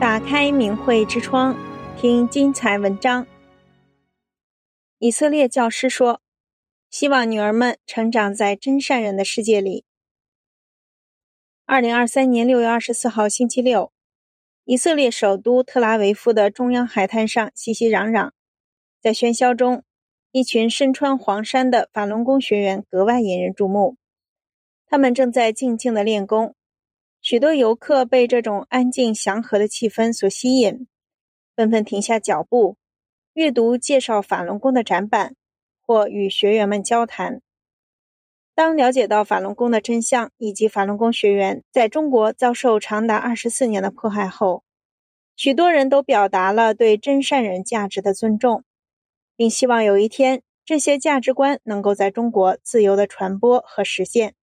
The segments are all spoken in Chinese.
打开明慧之窗，听精彩文章。以色列教师说：“希望女儿们成长在真善人的世界里。”二零二三年六月二十四号星期六，以色列首都特拉维夫的中央海滩上熙熙攘攘，在喧嚣中，一群身穿黄衫的法轮功学员格外引人注目。他们正在静静的练功。许多游客被这种安静祥和的气氛所吸引，纷纷停下脚步，阅读介绍法轮功的展板，或与学员们交谈。当了解到法轮功的真相以及法轮功学员在中国遭受长达二十四年的迫害后，许多人都表达了对真善人价值的尊重，并希望有一天这些价值观能够在中国自由地传播和实现。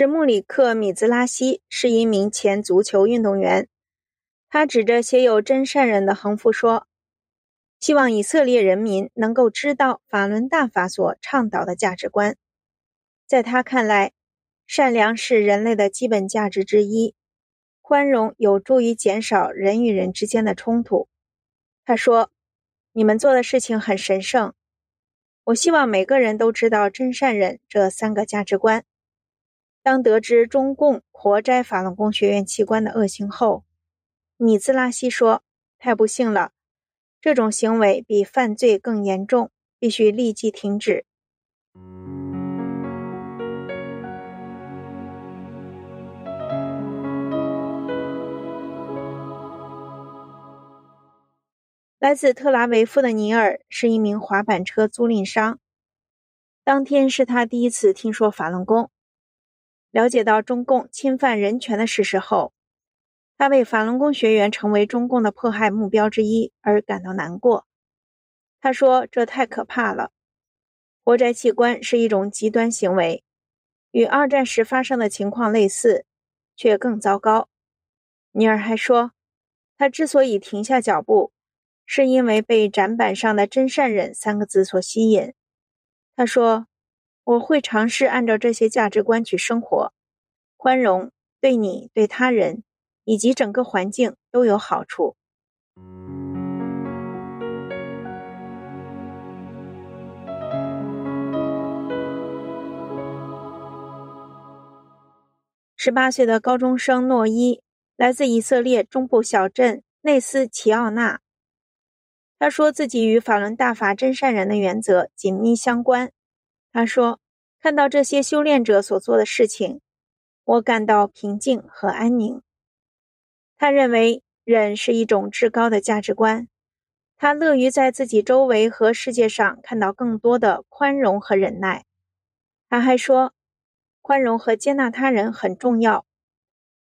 史穆里克·米兹拉希是一名前足球运动员。他指着写有“真善人”的横幅说：“希望以色列人民能够知道法轮大法所倡导的价值观。”在他看来，善良是人类的基本价值之一，宽容有助于减少人与人之间的冲突。他说：“你们做的事情很神圣。我希望每个人都知道‘真善人’这三个价值观。”当得知中共活摘法轮功学员器官的恶行后，米兹拉希说：“太不幸了，这种行为比犯罪更严重，必须立即停止。”来自特拉维夫的尼尔是一名滑板车租赁商，当天是他第一次听说法轮功。了解到中共侵犯人权的事实后，他为法轮功学员成为中共的迫害目标之一而感到难过。他说：“这太可怕了，活摘器官是一种极端行为，与二战时发生的情况类似，却更糟糕。”尼尔还说，他之所以停下脚步，是因为被展板上的“真善人”三个字所吸引。他说。我会尝试按照这些价值观去生活，宽容对你、对他人以及整个环境都有好处。十八岁的高中生诺伊来自以色列中部小镇内斯齐奥纳，他说自己与法轮大法真善人的原则紧密相关。他说：“看到这些修炼者所做的事情，我感到平静和安宁。”他认为忍是一种至高的价值观，他乐于在自己周围和世界上看到更多的宽容和忍耐。他还说，宽容和接纳他人很重要，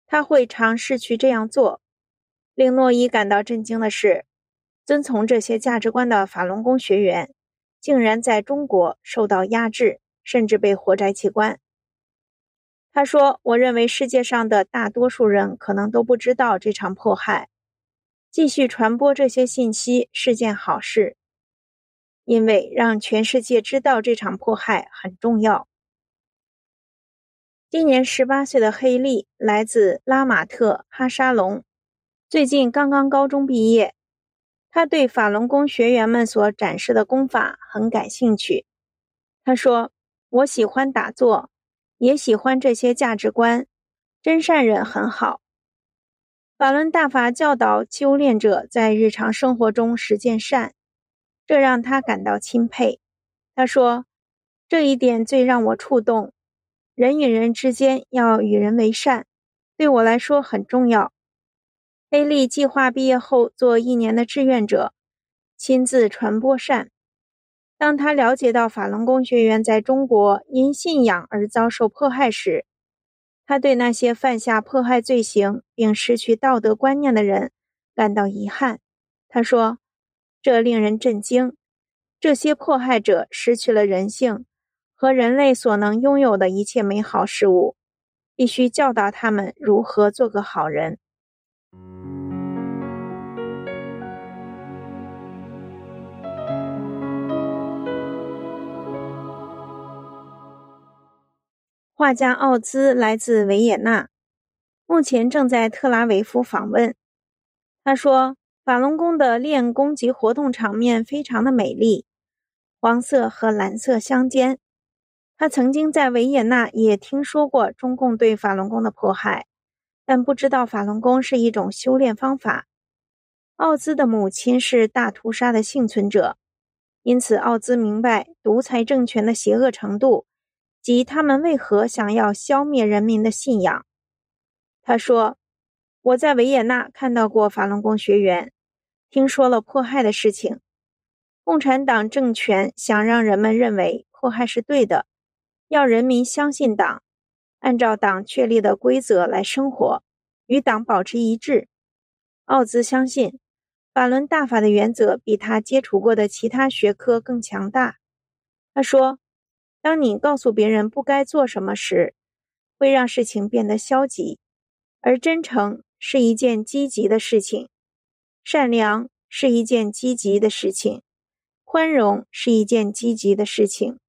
他会尝试去这样做。令诺伊感到震惊的是，遵从这些价值观的法轮功学员。竟然在中国受到压制，甚至被活摘器官。他说：“我认为世界上的大多数人可能都不知道这场迫害。继续传播这些信息是件好事，因为让全世界知道这场迫害很重要。”今年十八岁的黑利来自拉马特哈沙龙，最近刚刚高中毕业。他对法轮功学员们所展示的功法很感兴趣。他说：“我喜欢打坐，也喜欢这些价值观。真善人很好。法轮大法教导修炼者在日常生活中实践善，这让他感到钦佩。”他说：“这一点最让我触动。人与人之间要与人为善，对我来说很重要。”黑利计划毕业后做一年的志愿者，亲自传播善。当他了解到法轮功学员在中国因信仰而遭受迫害时，他对那些犯下迫害罪行并失去道德观念的人感到遗憾。他说：“这令人震惊。这些迫害者失去了人性和人类所能拥有的一切美好事物，必须教导他们如何做个好人。”画家奥兹来自维也纳，目前正在特拉维夫访问。他说，法轮功的练功及活动场面非常的美丽，黄色和蓝色相间。他曾经在维也纳也听说过中共对法轮功的迫害，但不知道法轮功是一种修炼方法。奥兹的母亲是大屠杀的幸存者，因此奥兹明白独裁政权的邪恶程度及他们为何想要消灭人民的信仰。他说：“我在维也纳看到过法轮功学员，听说了迫害的事情。共产党政权想让人们认为迫害是对的。”要人民相信党，按照党确立的规则来生活，与党保持一致。奥兹相信，法轮大法的原则比他接触过的其他学科更强大。他说：“当你告诉别人不该做什么时，会让事情变得消极；而真诚是一件积极的事情，善良是一件积极的事情，宽容是一件积极的事情。”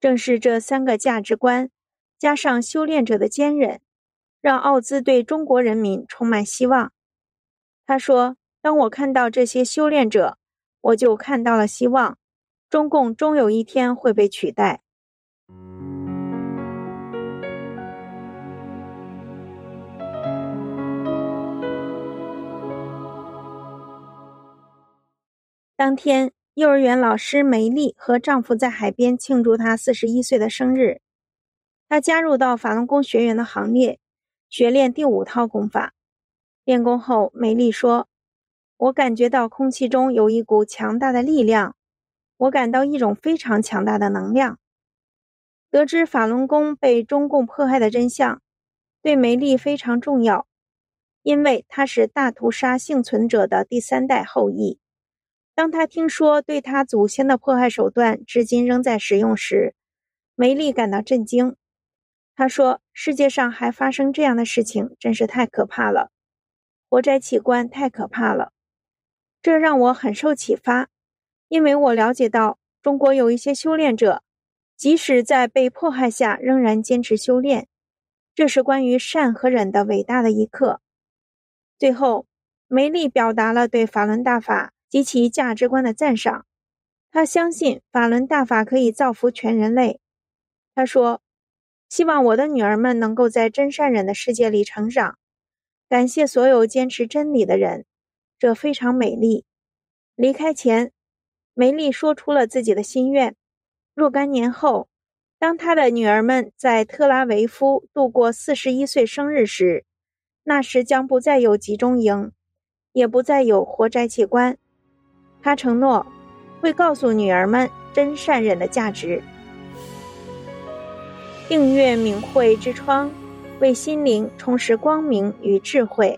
正是这三个价值观，加上修炼者的坚韧，让奥兹对中国人民充满希望。他说：“当我看到这些修炼者，我就看到了希望。中共终有一天会被取代。”当天。幼儿园老师梅丽和丈夫在海边庆祝她四十一岁的生日。她加入到法轮功学员的行列，学练第五套功法。练功后，梅丽说：“我感觉到空气中有一股强大的力量，我感到一种非常强大的能量。”得知法轮功被中共迫害的真相，对梅丽非常重要，因为她是大屠杀幸存者的第三代后裔。当他听说对他祖先的迫害手段至今仍在使用时，梅丽感到震惊。他说：“世界上还发生这样的事情，真是太可怕了！活摘器官太可怕了。”这让我很受启发，因为我了解到中国有一些修炼者，即使在被迫害下仍然坚持修炼。这是关于善和忍的伟大的一课。最后，梅丽表达了对法轮大法。及其价值观的赞赏，他相信法轮大法可以造福全人类。他说：“希望我的女儿们能够在真善忍的世界里成长。感谢所有坚持真理的人，这非常美丽。”离开前，梅丽说出了自己的心愿：若干年后，当她的女儿们在特拉维夫度过四十一岁生日时，那时将不再有集中营，也不再有活摘器官。他承诺会告诉女儿们真善忍的价值。订阅明慧之窗，为心灵充实光明与智慧。